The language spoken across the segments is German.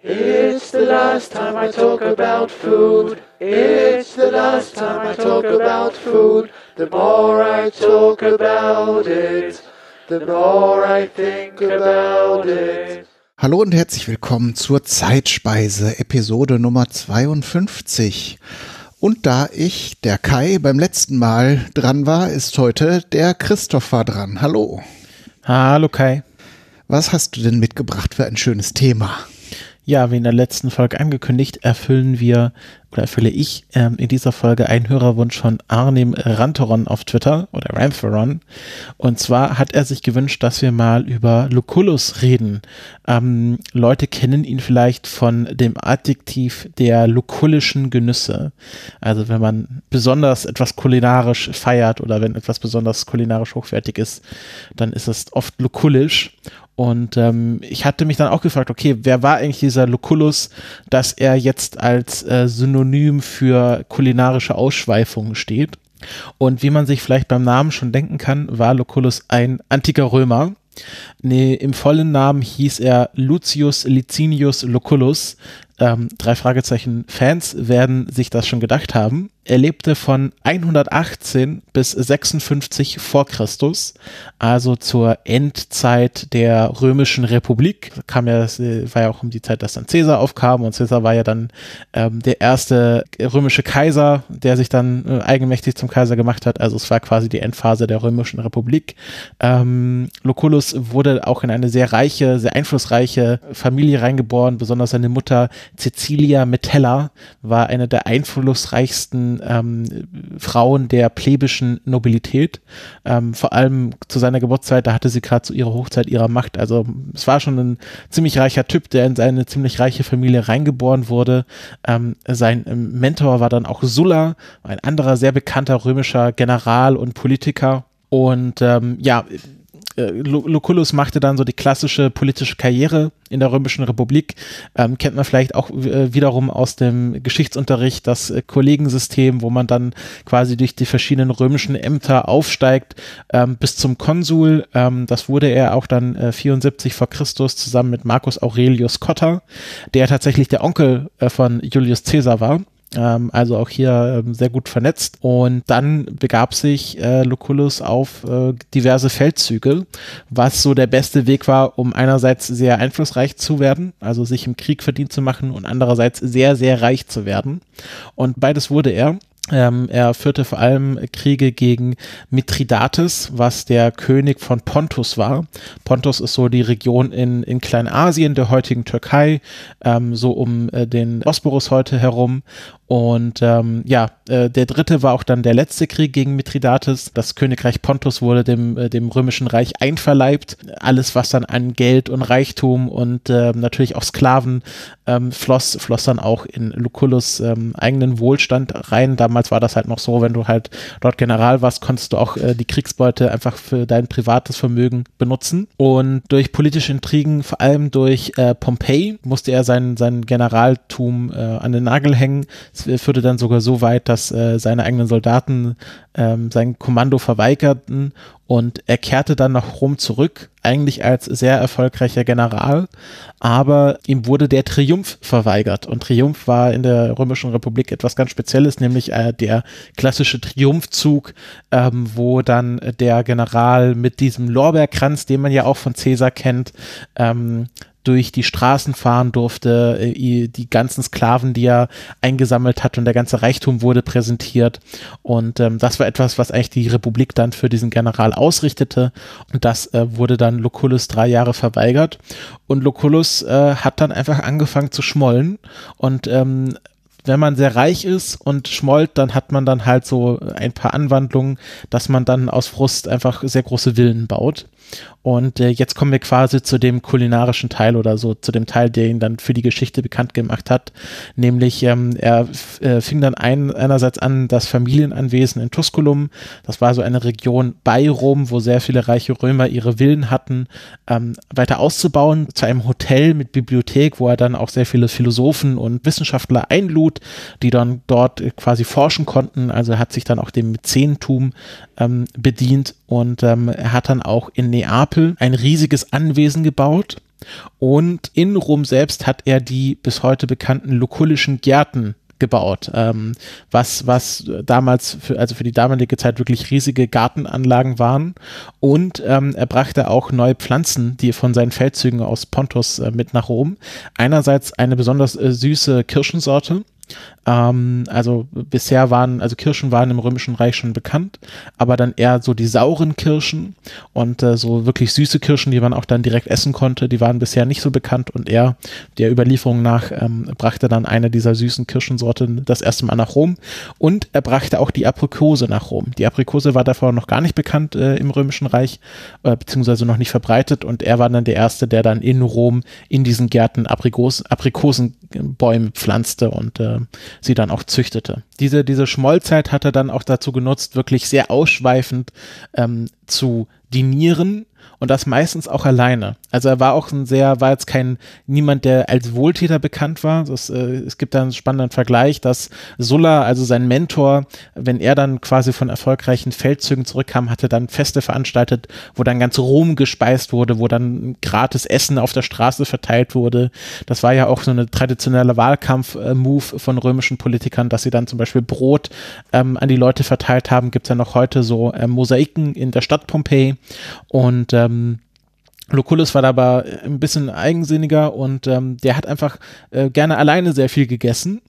It's the last time I talk about food. It's the last time I talk about food. The more I talk about it, the more I think about it. Hallo und herzlich willkommen zur Zeitspeise, Episode Nummer 52. Und da ich, der Kai, beim letzten Mal dran war, ist heute der Christopher dran. Hallo. Hallo Kai. Was hast du denn mitgebracht für ein schönes Thema? Ja, wie in der letzten Folge angekündigt, erfüllen wir oder erfülle ich ähm, in dieser Folge einen Hörerwunsch von Arnim Rantoron auf Twitter oder Rantheron. Und zwar hat er sich gewünscht, dass wir mal über Lucullus reden. Ähm, Leute kennen ihn vielleicht von dem Adjektiv der lukullischen Genüsse. Also wenn man besonders etwas kulinarisch feiert oder wenn etwas besonders kulinarisch hochwertig ist, dann ist es oft lukullisch. Und ähm, ich hatte mich dann auch gefragt, okay, wer war eigentlich dieser Lucullus, dass er jetzt als äh, Synonym für kulinarische Ausschweifungen steht? Und wie man sich vielleicht beim Namen schon denken kann, war Lucullus ein antiker Römer. Nee, Im vollen Namen hieß er Lucius Licinius Lucullus. Ähm, drei Fragezeichen Fans werden sich das schon gedacht haben. Er lebte von 118 bis 56 vor Christus, also zur Endzeit der römischen Republik. Kam ja, war ja auch um die Zeit, dass dann Caesar aufkam und Caesar war ja dann ähm, der erste römische Kaiser, der sich dann äh, eigenmächtig zum Kaiser gemacht hat. Also es war quasi die Endphase der römischen Republik. Ähm, Lucullus wurde auch in eine sehr reiche, sehr einflussreiche Familie reingeboren, besonders seine Mutter Cecilia Metella war eine der einflussreichsten ähm, Frauen der plebischen Nobilität. Ähm, vor allem zu seiner Geburtszeit, da hatte sie gerade zu ihrer Hochzeit ihrer Macht. Also es war schon ein ziemlich reicher Typ, der in seine ziemlich reiche Familie reingeboren wurde. Ähm, sein ähm, Mentor war dann auch Sulla, ein anderer sehr bekannter römischer General und Politiker. Und ähm, ja, äh, Lucullus machte dann so die klassische politische Karriere in der Römischen Republik. Ähm, kennt man vielleicht auch äh, wiederum aus dem Geschichtsunterricht das äh, Kollegensystem, wo man dann quasi durch die verschiedenen römischen Ämter aufsteigt ähm, bis zum Konsul. Ähm, das wurde er auch dann äh, 74 vor Christus zusammen mit Marcus Aurelius Cotta, der tatsächlich der Onkel äh, von Julius Caesar war. Ähm, also auch hier ähm, sehr gut vernetzt. Und dann begab sich äh, Lucullus auf äh, diverse Feldzüge, was so der beste Weg war, um einerseits sehr einflussreich zu werden, also sich im Krieg verdient zu machen und andererseits sehr, sehr reich zu werden. Und beides wurde er. Ähm, er führte vor allem Kriege gegen Mithridates, was der König von Pontus war. Pontus ist so die Region in, in Kleinasien, der heutigen Türkei, ähm, so um äh, den Bosporus heute herum. Und ähm, ja, äh, der dritte war auch dann der letzte Krieg gegen Mithridates. Das Königreich Pontus wurde dem, äh, dem römischen Reich einverleibt. Alles, was dann an Geld und Reichtum und äh, natürlich auch Sklaven ähm, floss, floss dann auch in Lucullus ähm, eigenen Wohlstand rein. Damals war das halt noch so, wenn du halt dort General warst, konntest du auch äh, die Kriegsbeute einfach für dein privates Vermögen benutzen. Und durch politische Intrigen, vor allem durch äh, Pompey, musste er sein, sein Generaltum äh, an den Nagel hängen führte dann sogar so weit, dass äh, seine eigenen Soldaten ähm, sein Kommando verweigerten und er kehrte dann nach Rom zurück, eigentlich als sehr erfolgreicher General, aber ihm wurde der Triumph verweigert. Und Triumph war in der Römischen Republik etwas ganz Spezielles, nämlich äh, der klassische Triumphzug, ähm, wo dann der General mit diesem Lorbeerkranz, den man ja auch von Caesar kennt, ähm, durch die Straßen fahren durfte, äh, die ganzen Sklaven, die er eingesammelt hat und der ganze Reichtum wurde präsentiert. Und ähm, das war etwas, was eigentlich die Republik dann für diesen General ausrichtete. Und das äh, wurde dann Lucullus drei Jahre verweigert. Und Lucullus äh, hat dann einfach angefangen zu schmollen und ähm, wenn man sehr reich ist und schmollt, dann hat man dann halt so ein paar Anwandlungen, dass man dann aus Frust einfach sehr große Villen baut. Und äh, jetzt kommen wir quasi zu dem kulinarischen Teil oder so, zu dem Teil, der ihn dann für die Geschichte bekannt gemacht hat. Nämlich, ähm, er äh, fing dann ein, einerseits an, das Familienanwesen in Tusculum, das war so eine Region bei Rom, wo sehr viele reiche Römer ihre Villen hatten, ähm, weiter auszubauen, zu einem Hotel mit Bibliothek, wo er dann auch sehr viele Philosophen und Wissenschaftler einlud, die dann dort quasi forschen konnten. Also er hat sich dann auch dem Mäzentum ähm, bedient und ähm, er hat dann auch in Neapel ein riesiges Anwesen gebaut Und in Rom selbst hat er die bis heute bekannten lukullischen Gärten gebaut, ähm, was, was damals, für, also für die damalige Zeit wirklich riesige Gartenanlagen waren. Und ähm, er brachte auch neue Pflanzen, die von seinen Feldzügen aus Pontus äh, mit nach Rom. Einerseits eine besonders äh, süße Kirschensorte, ähm, also bisher waren, also Kirschen waren im Römischen Reich schon bekannt, aber dann eher so die sauren Kirschen und äh, so wirklich süße Kirschen, die man auch dann direkt essen konnte, die waren bisher nicht so bekannt und er, der Überlieferung nach, ähm, brachte dann eine dieser süßen Kirschensorten das erste Mal nach Rom und er brachte auch die Aprikose nach Rom. Die Aprikose war davor noch gar nicht bekannt äh, im Römischen Reich, äh, beziehungsweise noch nicht verbreitet und er war dann der Erste, der dann in Rom in diesen Gärten Aprikos Aprikosenbäume pflanzte und äh, sie dann auch züchtete. Diese, diese Schmollzeit hat er dann auch dazu genutzt, wirklich sehr ausschweifend ähm, zu dinieren und das meistens auch alleine. Also er war auch ein sehr, war jetzt kein, niemand, der als Wohltäter bekannt war. Das, äh, es gibt da einen spannenden Vergleich, dass Sulla, also sein Mentor, wenn er dann quasi von erfolgreichen Feldzügen zurückkam, hatte dann Feste veranstaltet, wo dann ganz Rom gespeist wurde, wo dann gratis Essen auf der Straße verteilt wurde. Das war ja auch so eine traditionelle Wahlkampf-Move von römischen Politikern, dass sie dann zum Beispiel Brot ähm, an die Leute verteilt haben. Gibt es ja noch heute so äh, Mosaiken in der Stadt Pompeji und ähm, Lucullus war dabei ein bisschen eigensinniger und ähm, der hat einfach äh, gerne alleine sehr viel gegessen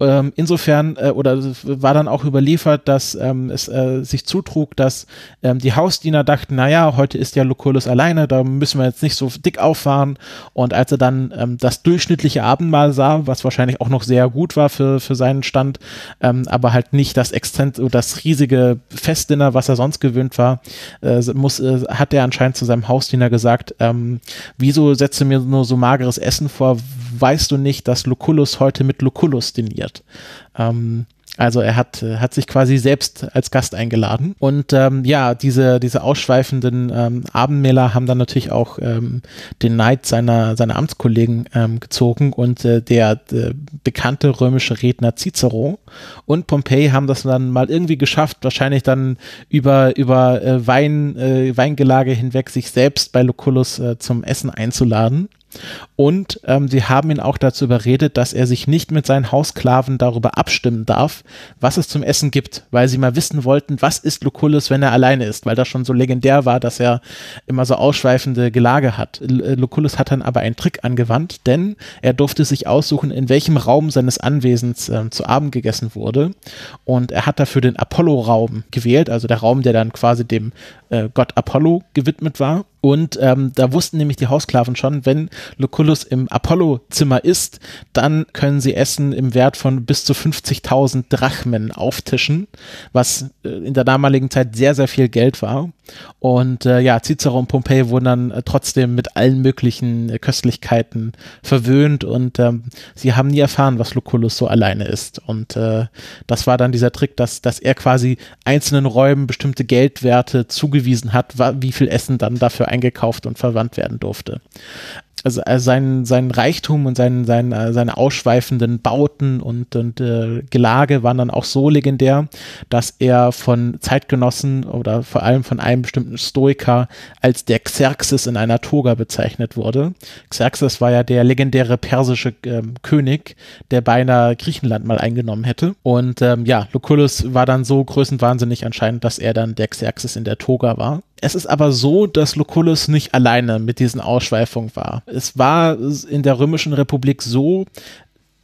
ähm, insofern, äh, oder war dann auch überliefert, dass ähm, es äh, sich zutrug, dass ähm, die Hausdiener dachten, naja, heute ist ja Lucullus alleine, da müssen wir jetzt nicht so dick auffahren. Und als er dann ähm, das durchschnittliche Abendmahl sah, was wahrscheinlich auch noch sehr gut war für, für seinen Stand, ähm, aber halt nicht das Exzent das riesige Festdinner, was er sonst gewöhnt war, äh, muss, äh, hat er anscheinend zu seinem Hausdiener gesagt, ähm, wieso setzt du mir nur so mageres Essen vor? Weißt du nicht, dass Lucullus heute mit Lucullus destiniert. Ähm, also er hat, hat sich quasi selbst als Gast eingeladen. Und ähm, ja, diese, diese ausschweifenden ähm, Abendmäler haben dann natürlich auch ähm, den Neid seiner, seiner Amtskollegen ähm, gezogen und äh, der äh, bekannte römische Redner Cicero und Pompey haben das dann mal irgendwie geschafft, wahrscheinlich dann über, über äh, Wein, äh, Weingelage hinweg sich selbst bei Lucullus äh, zum Essen einzuladen. Und ähm, sie haben ihn auch dazu überredet, dass er sich nicht mit seinen Hausklaven darüber abstimmen darf, was es zum Essen gibt, weil sie mal wissen wollten, was ist Lucullus, wenn er alleine ist, weil das schon so legendär war, dass er immer so ausschweifende Gelage hat. Äh, Lucullus hat dann aber einen Trick angewandt, denn er durfte sich aussuchen, in welchem Raum seines Anwesens äh, zu Abend gegessen wurde. Und er hat dafür den Apollo-Raum gewählt, also der Raum, der dann quasi dem äh, Gott Apollo gewidmet war. Und ähm, da wussten nämlich die Hausklaven schon, wenn Lucullus im Apollo-Zimmer ist, dann können sie Essen im Wert von bis zu 50.000 Drachmen auftischen, was äh, in der damaligen Zeit sehr, sehr viel Geld war. Und äh, ja, Cicero und Pompey wurden dann äh, trotzdem mit allen möglichen äh, Köstlichkeiten verwöhnt und ähm, sie haben nie erfahren, was Lucullus so alleine ist. Und äh, das war dann dieser Trick, dass, dass er quasi einzelnen Räumen bestimmte Geldwerte zugewiesen hat, wie viel Essen dann dafür eingekauft und verwandt werden durfte also äh, sein, sein Reichtum und sein, sein, äh, seine ausschweifenden Bauten und, und äh, Gelage waren dann auch so legendär, dass er von Zeitgenossen oder vor allem von einem bestimmten Stoiker als der Xerxes in einer Toga bezeichnet wurde. Xerxes war ja der legendäre persische ähm, König, der beinahe Griechenland mal eingenommen hätte. Und ähm, ja, Lucullus war dann so größenwahnsinnig anscheinend, dass er dann der Xerxes in der Toga war. Es ist aber so, dass Lucullus nicht alleine mit diesen Ausschweifungen war. Es war in der Römischen Republik so,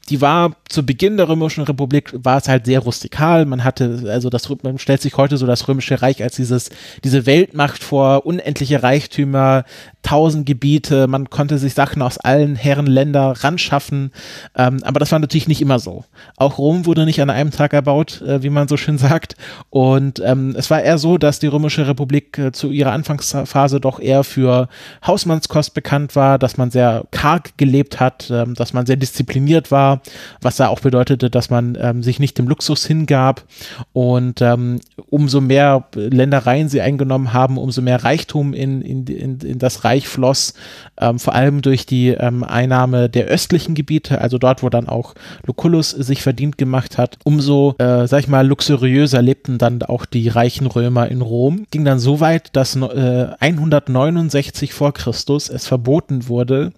die war zu Beginn der Römischen Republik war es halt sehr rustikal. Man hatte, also das, man stellt sich heute so das Römische Reich als dieses, diese Weltmacht vor, unendliche Reichtümer, tausend Gebiete, man konnte sich Sachen aus allen Herrenländern ranschaffen. Ähm, aber das war natürlich nicht immer so. Auch Rom wurde nicht an einem Tag erbaut, äh, wie man so schön sagt. Und ähm, es war eher so, dass die Römische Republik äh, zu ihrer Anfangsphase doch eher für Hausmannskost bekannt war, dass man sehr karg gelebt hat, äh, dass man sehr diszipliniert war was da auch bedeutete, dass man ähm, sich nicht dem Luxus hingab und ähm, umso mehr Ländereien sie eingenommen haben, umso mehr Reichtum in, in, in, in das Reich floss, ähm, vor allem durch die ähm, Einnahme der östlichen Gebiete, also dort, wo dann auch Lucullus sich verdient gemacht hat, umso, äh, sag ich mal, luxuriöser lebten dann auch die reichen Römer in Rom. Ging dann so weit, dass äh, 169 vor Christus es verboten wurde,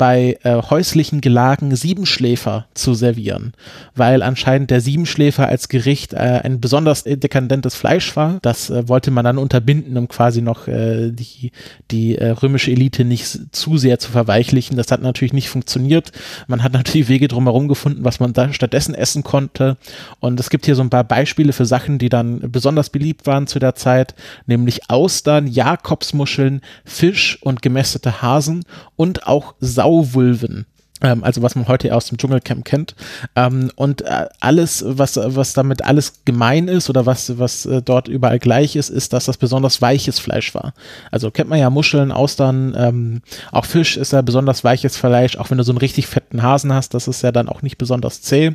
bei äh, häuslichen Gelagen Siebenschläfer zu servieren, weil anscheinend der Siebenschläfer als Gericht äh, ein besonders dekadentes Fleisch war. Das äh, wollte man dann unterbinden, um quasi noch äh, die, die äh, römische Elite nicht zu sehr zu verweichlichen. Das hat natürlich nicht funktioniert. Man hat natürlich Wege drumherum gefunden, was man da stattdessen essen konnte. Und es gibt hier so ein paar Beispiele für Sachen, die dann besonders beliebt waren zu der Zeit, nämlich Austern, Jakobsmuscheln, Fisch und gemästete Hasen und auch Sau Grauwulven ähm, also was man heute aus dem Dschungelcamp kennt. Ähm, und äh, alles, was, was damit alles gemein ist oder was, was äh, dort überall gleich ist, ist, dass das besonders weiches Fleisch war. Also kennt man ja Muscheln, Austern, ähm, auch Fisch ist ja besonders weiches Fleisch, auch wenn du so einen richtig fetten Hasen hast, das ist ja dann auch nicht besonders zäh.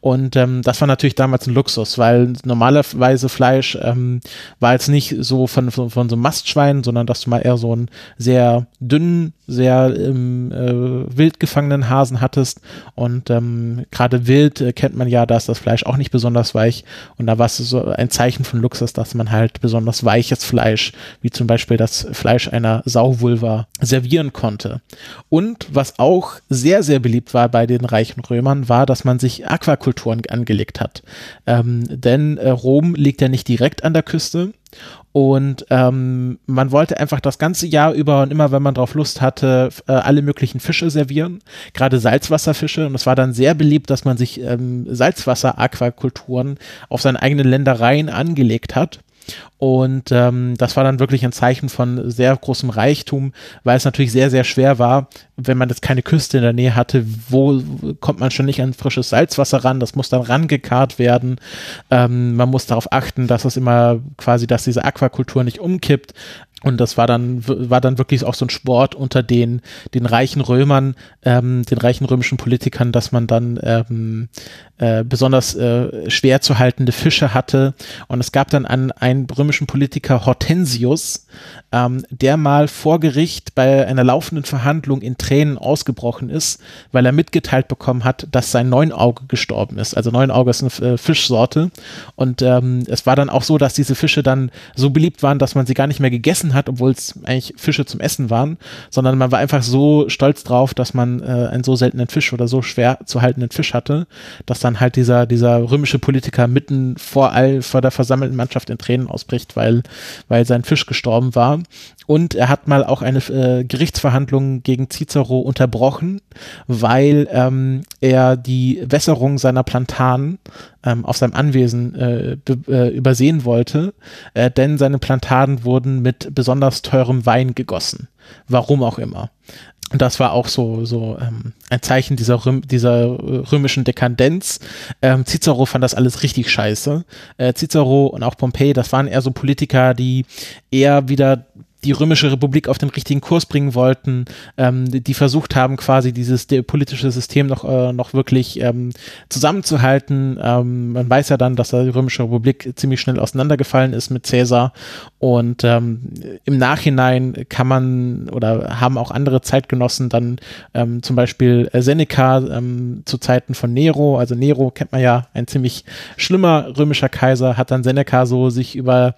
Und das war natürlich damals ein Luxus, weil normalerweise Fleisch war jetzt nicht so von, von, von so einem Mastschwein, sondern dass du mal eher so einen sehr dünnen, sehr ähm, äh, wild gefangenen Hasen hattest. Und ähm, gerade wild äh, kennt man ja, da ist das Fleisch auch nicht besonders weich. Und da war es so ein Zeichen von Luxus, dass man halt besonders weiches Fleisch, wie zum Beispiel das Fleisch einer Sauwulva, servieren konnte. Und was auch sehr, sehr beliebt war bei den reichen Römern, war, dass man sich Aquakulturen angelegt hat. Ähm, denn äh, Rom liegt ja nicht direkt an der Küste und ähm, man wollte einfach das ganze Jahr über und immer, wenn man drauf Lust hatte, äh, alle möglichen Fische servieren, gerade Salzwasserfische. Und es war dann sehr beliebt, dass man sich ähm, Salzwasser-Aquakulturen auf seine eigenen Ländereien angelegt hat. Und ähm, das war dann wirklich ein Zeichen von sehr großem Reichtum, weil es natürlich sehr, sehr schwer war, wenn man jetzt keine Küste in der Nähe hatte, wo kommt man schon nicht an frisches Salzwasser ran, das muss dann rangekarrt werden. Ähm, man muss darauf achten, dass es immer quasi, dass diese Aquakultur nicht umkippt. Und das war dann, war dann wirklich auch so ein Sport unter den, den reichen Römern, ähm, den reichen römischen Politikern, dass man dann ähm, äh, besonders äh, schwer zu haltende Fische hatte. Und es gab dann einen, einen römischen Politiker, Hortensius, ähm, der mal vor Gericht bei einer laufenden Verhandlung in Tränen ausgebrochen ist, weil er mitgeteilt bekommen hat, dass sein Neunauge gestorben ist. Also Neunauge ist eine äh, Fischsorte. Und ähm, es war dann auch so, dass diese Fische dann so beliebt waren, dass man sie gar nicht mehr gegessen hat, obwohl es eigentlich Fische zum Essen waren, sondern man war einfach so stolz drauf, dass man äh, einen so seltenen Fisch oder so schwer zu haltenden Fisch hatte, dass dann halt dieser, dieser römische Politiker mitten vor all, vor der versammelten Mannschaft in Tränen ausbricht, weil, weil sein Fisch gestorben war. Und er hat mal auch eine äh, Gerichtsverhandlung gegen Cicero unterbrochen, weil ähm, er die Wässerung seiner Plantanen ähm, auf seinem Anwesen äh, äh, übersehen wollte, äh, denn seine Plantaden wurden mit besonders teurem Wein gegossen. Warum auch immer. Und das war auch so, so ähm, ein Zeichen dieser, Röm dieser römischen Dekadenz. Ähm, Cicero fand das alles richtig scheiße. Äh, Cicero und auch Pompey, das waren eher so Politiker, die eher wieder die römische Republik auf den richtigen Kurs bringen wollten, ähm, die, versucht haben, quasi dieses politische System noch, äh, noch wirklich ähm, zusammenzuhalten. Ähm, man weiß ja dann, dass die römische Republik ziemlich schnell auseinandergefallen ist mit Caesar und ähm, im Nachhinein kann man oder haben auch andere Zeitgenossen dann ähm, zum Beispiel Seneca ähm, zu Zeiten von Nero, also Nero kennt man ja, ein ziemlich schlimmer römischer Kaiser, hat dann Seneca so sich über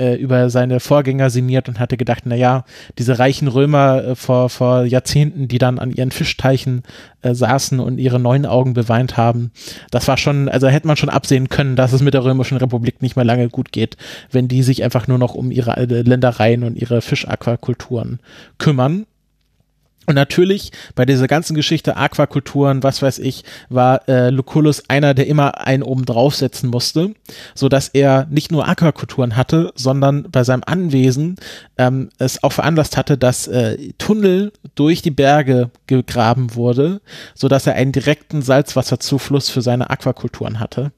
äh, über seine Vorgänger sinniert und hatte gedacht, na ja, diese reichen Römer äh, vor, vor Jahrzehnten, die dann an ihren Fischteichen äh, saßen und ihre neuen Augen beweint haben, das war schon, also hätte man schon absehen können, dass es mit der Römischen Republik nicht mehr lange gut geht, wenn die sich einfach nur noch um ihre äh, Ländereien und ihre Fischaquakulturen kümmern. Und natürlich bei dieser ganzen Geschichte Aquakulturen, was weiß ich, war äh, Lucullus einer, der immer einen oben draufsetzen musste, so dass er nicht nur Aquakulturen hatte, sondern bei seinem Anwesen ähm, es auch veranlasst hatte, dass äh, Tunnel durch die Berge gegraben wurde, so dass er einen direkten Salzwasserzufluss für seine Aquakulturen hatte.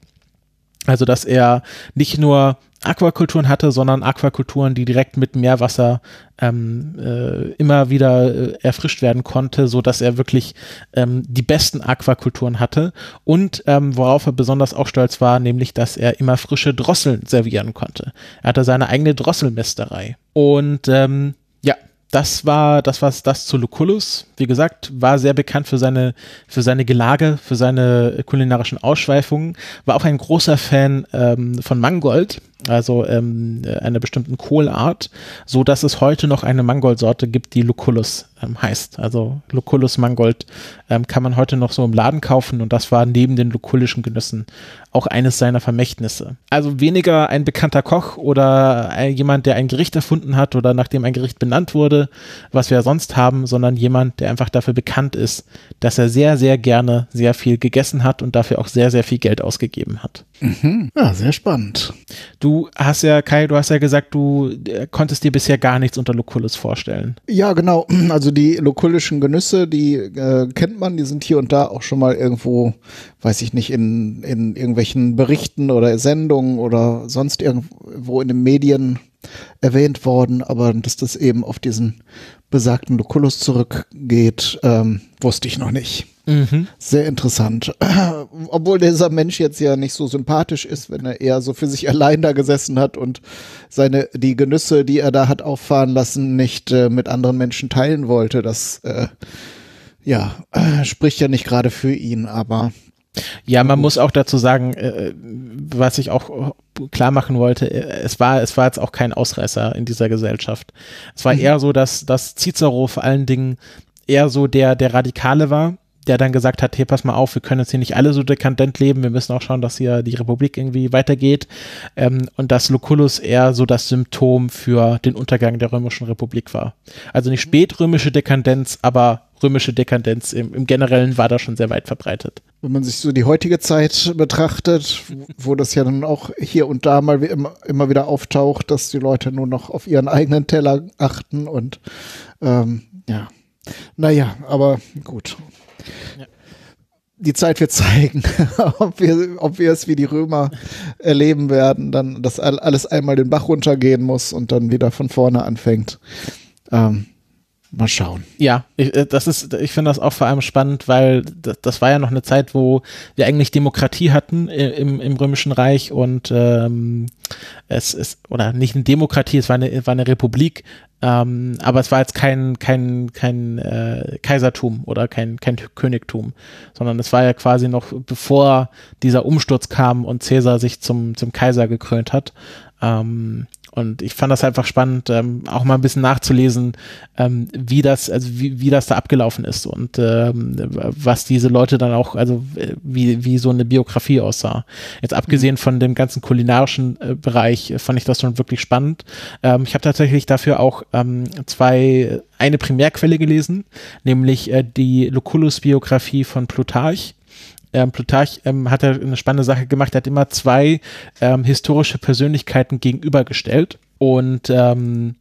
Also, dass er nicht nur Aquakulturen hatte, sondern Aquakulturen, die direkt mit Meerwasser ähm, äh, immer wieder äh, erfrischt werden konnte, so dass er wirklich ähm, die besten Aquakulturen hatte und ähm, worauf er besonders auch stolz war, nämlich, dass er immer frische Drosseln servieren konnte. Er hatte seine eigene Drosselmästerei und ähm, ja, das war das was das zu Lucullus. Wie gesagt, war sehr bekannt für seine für seine Gelage, für seine kulinarischen Ausschweifungen. War auch ein großer Fan ähm, von Mangold, also ähm, einer bestimmten Kohlart, so dass es heute noch eine Mangoldsorte gibt, die Lucullus ähm, heißt. Also Lucullus Mangold ähm, kann man heute noch so im Laden kaufen und das war neben den lukullischen Genüssen auch eines seiner Vermächtnisse. Also weniger ein bekannter Koch oder ein, jemand, der ein Gericht erfunden hat oder nachdem ein Gericht benannt wurde, was wir sonst haben, sondern jemand, der einfach dafür bekannt ist, dass er sehr, sehr gerne sehr viel gegessen hat und dafür auch sehr, sehr viel Geld ausgegeben hat. Mhm. Ja, sehr spannend. Du hast ja, Kai, du hast ja gesagt, du äh, konntest dir bisher gar nichts unter Lucullus vorstellen. Ja, genau. Also die lokullischen Genüsse, die äh, kennt man, die sind hier und da auch schon mal irgendwo, weiß ich nicht, in, in irgendwelchen Berichten oder Sendungen oder sonst irgendwo in den Medien erwähnt worden, aber dass das eben auf diesen besagten Lucullus zurückgeht, ähm, wusste ich noch nicht. Mhm. Sehr interessant. Obwohl dieser Mensch jetzt ja nicht so sympathisch ist, wenn er eher so für sich allein da gesessen hat und seine, die Genüsse, die er da hat auffahren lassen, nicht äh, mit anderen Menschen teilen wollte. Das, äh, ja, äh, spricht ja nicht gerade für ihn, aber. Ja, man muss auch dazu sagen, äh, was ich auch klar machen wollte, äh, es war, es war jetzt auch kein Ausreißer in dieser Gesellschaft. Es war mhm. eher so, dass, dass Cicero vor allen Dingen eher so der, der Radikale war, der dann gesagt hat, hey, pass mal auf, wir können jetzt hier nicht alle so dekadent leben, wir müssen auch schauen, dass hier die Republik irgendwie weitergeht. Ähm, und dass Lucullus eher so das Symptom für den Untergang der römischen Republik war. Also nicht spätrömische Dekadenz, aber römische Dekadenz im, im Generellen war da schon sehr weit verbreitet. Wenn man sich so die heutige Zeit betrachtet, wo das ja dann auch hier und da mal immer, immer wieder auftaucht, dass die Leute nur noch auf ihren eigenen Teller achten und ähm, ja. Naja, aber gut. Ja. Die Zeit wird zeigen, ob, wir, ob wir es wie die Römer erleben werden, dann, dass alles einmal den Bach runtergehen muss und dann wieder von vorne anfängt. Ähm, mal schauen. Ja, ich, äh, das ist, ich finde das auch vor allem spannend, weil das, das, war ja noch eine Zeit, wo wir eigentlich Demokratie hatten im, im Römischen Reich und ähm, es ist, oder nicht eine Demokratie, es war eine, war eine Republik, ähm, aber es war jetzt kein, kein, kein äh, Kaisertum oder kein, kein Königtum, sondern es war ja quasi noch bevor dieser Umsturz kam und Cäsar sich zum, zum Kaiser gekrönt hat. Ähm, und ich fand das einfach spannend, ähm, auch mal ein bisschen nachzulesen, ähm, wie das, also wie, wie das da abgelaufen ist und ähm, was diese Leute dann auch, also äh, wie, wie so eine Biografie aussah. Jetzt abgesehen mhm. von dem ganzen kulinarischen äh, Bereich äh, fand ich das schon wirklich spannend. Ähm, ich habe tatsächlich dafür auch ähm, zwei, eine Primärquelle gelesen, nämlich äh, die Lucullus-Biografie von Plutarch ähm, Plutarch ähm, hat er eine spannende Sache gemacht. Er hat immer zwei ähm, historische Persönlichkeiten gegenübergestellt und ähm,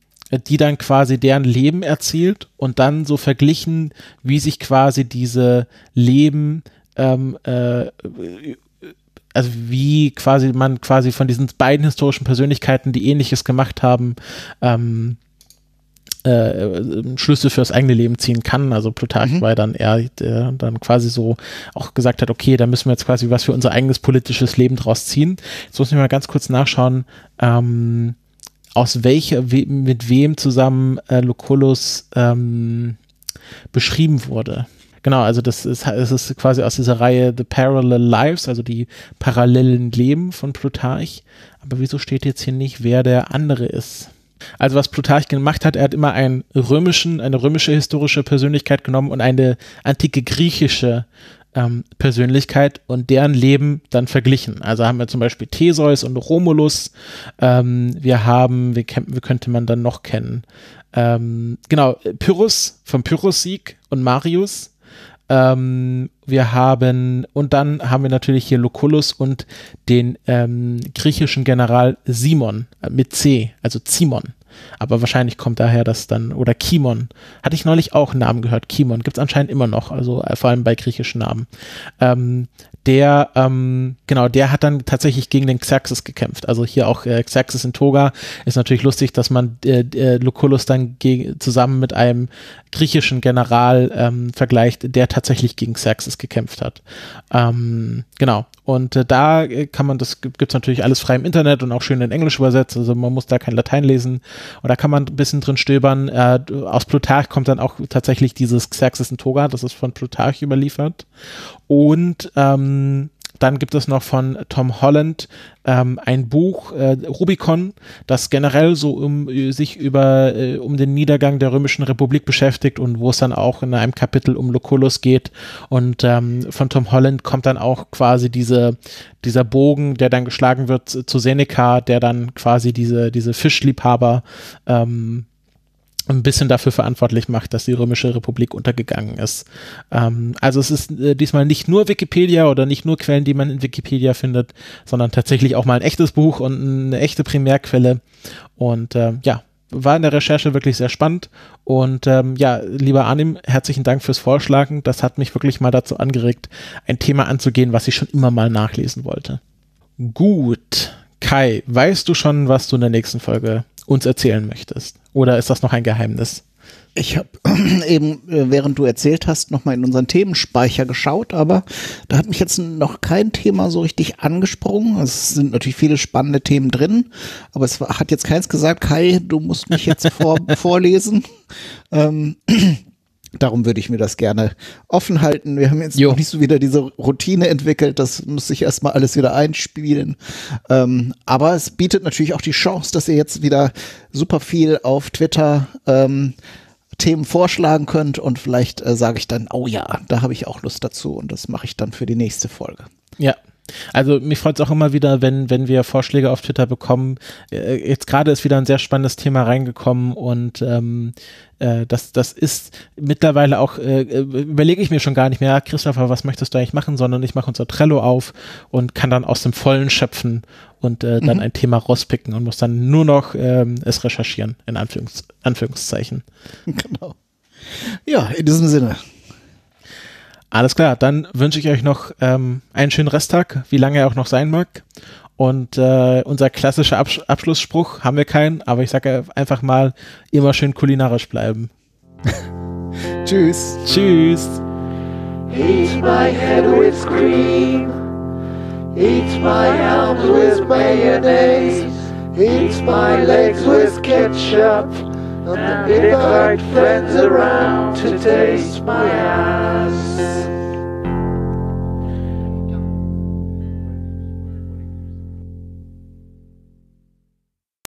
die dann quasi deren Leben erzählt und dann so verglichen, wie sich quasi diese Leben ähm, äh, also wie quasi man quasi von diesen beiden historischen Persönlichkeiten, die ähnliches gemacht haben, ähm, äh, Schlüsse fürs eigene Leben ziehen kann. Also Plutarch mhm. war dann eher, der dann quasi so auch gesagt hat, okay, da müssen wir jetzt quasi was für unser eigenes politisches Leben draus ziehen. Jetzt muss ich mal ganz kurz nachschauen, ähm, aus welcher, we, mit wem zusammen äh, Lucullus ähm, beschrieben wurde. Genau, also das ist, es ist quasi aus dieser Reihe The Parallel Lives, also die parallelen Leben von Plutarch. Aber wieso steht jetzt hier nicht, wer der andere ist? Also was Plutarch gemacht hat, er hat immer einen römischen, eine römische historische Persönlichkeit genommen und eine antike griechische ähm, Persönlichkeit und deren Leben dann verglichen. Also haben wir zum Beispiel Theseus und Romulus. Ähm, wir haben, wie, wie, könnte man dann noch kennen? Ähm, genau, Pyrrhus vom Pyrrhus-Sieg und Marius. Ähm, wir haben, und dann haben wir natürlich hier Lucullus und den ähm, griechischen General Simon äh, mit C, also Simon. Aber wahrscheinlich kommt daher das dann, oder Kimon. Hatte ich neulich auch einen Namen gehört. Kimon gibt es anscheinend immer noch, also äh, vor allem bei griechischen Namen. Ähm, der, ähm, genau, der hat dann tatsächlich gegen den Xerxes gekämpft. Also hier auch äh, Xerxes in Toga ist natürlich lustig, dass man äh, äh, Lucullus dann zusammen mit einem griechischen General ähm, vergleicht, der tatsächlich gegen Xerxes gekämpft hat. Ähm, genau. Und äh, da äh, kann man, das gibt es natürlich alles frei im Internet und auch schön in Englisch übersetzt, also man muss da kein Latein lesen. Und da kann man ein bisschen drin stöbern. Äh, aus Plutarch kommt dann auch tatsächlich dieses Xerxes in Toga, das ist von Plutarch überliefert. Und ähm, dann gibt es noch von Tom Holland ähm, ein Buch, äh, Rubicon, das generell so um, sich über äh, um den Niedergang der Römischen Republik beschäftigt und wo es dann auch in einem Kapitel um Lucullus geht. Und ähm, von Tom Holland kommt dann auch quasi diese, dieser Bogen, der dann geschlagen wird zu Seneca, der dann quasi diese, diese Fischliebhaber ähm, ein bisschen dafür verantwortlich macht, dass die Römische Republik untergegangen ist. Ähm, also es ist äh, diesmal nicht nur Wikipedia oder nicht nur Quellen, die man in Wikipedia findet, sondern tatsächlich auch mal ein echtes Buch und eine echte Primärquelle. Und äh, ja, war in der Recherche wirklich sehr spannend. Und ähm, ja, lieber Arnim, herzlichen Dank fürs Vorschlagen. Das hat mich wirklich mal dazu angeregt, ein Thema anzugehen, was ich schon immer mal nachlesen wollte. Gut. Kai, weißt du schon, was du in der nächsten Folge uns erzählen möchtest? Oder ist das noch ein Geheimnis? Ich habe eben, äh, während du erzählt hast, nochmal in unseren Themenspeicher geschaut, aber da hat mich jetzt noch kein Thema so richtig angesprungen. Es sind natürlich viele spannende Themen drin, aber es hat jetzt keins gesagt, Kai, du musst mich jetzt vor, vorlesen. Ähm, Darum würde ich mir das gerne offen halten. Wir haben jetzt jo. noch nicht so wieder diese Routine entwickelt. Das muss sich erstmal alles wieder einspielen. Ähm, aber es bietet natürlich auch die Chance, dass ihr jetzt wieder super viel auf Twitter ähm, Themen vorschlagen könnt und vielleicht äh, sage ich dann, oh ja, da habe ich auch Lust dazu und das mache ich dann für die nächste Folge. Ja, also mich freut es auch immer wieder, wenn, wenn wir Vorschläge auf Twitter bekommen. Äh, jetzt gerade ist wieder ein sehr spannendes Thema reingekommen und ähm, äh, das, das ist mittlerweile auch, äh, überlege ich mir schon gar nicht mehr, Christopher, was möchtest du eigentlich machen, sondern ich mache unser Trello auf und kann dann aus dem Vollen schöpfen und äh, dann mhm. ein Thema rauspicken und muss dann nur noch ähm, es recherchieren, in Anführungs Anführungszeichen. Genau. Ja, in diesem Sinne. Alles klar, dann wünsche ich euch noch ähm, einen schönen Resttag, wie lange er auch noch sein mag. Und äh, unser klassischer Abs Abschlussspruch haben wir keinen, aber ich sage einfach mal, immer schön kulinarisch bleiben. Tschüss. Tschüss. Eat my head with cream. Eat my arms with mayonnaise. Eat my legs with ketchup. And invite friends around to taste my ass.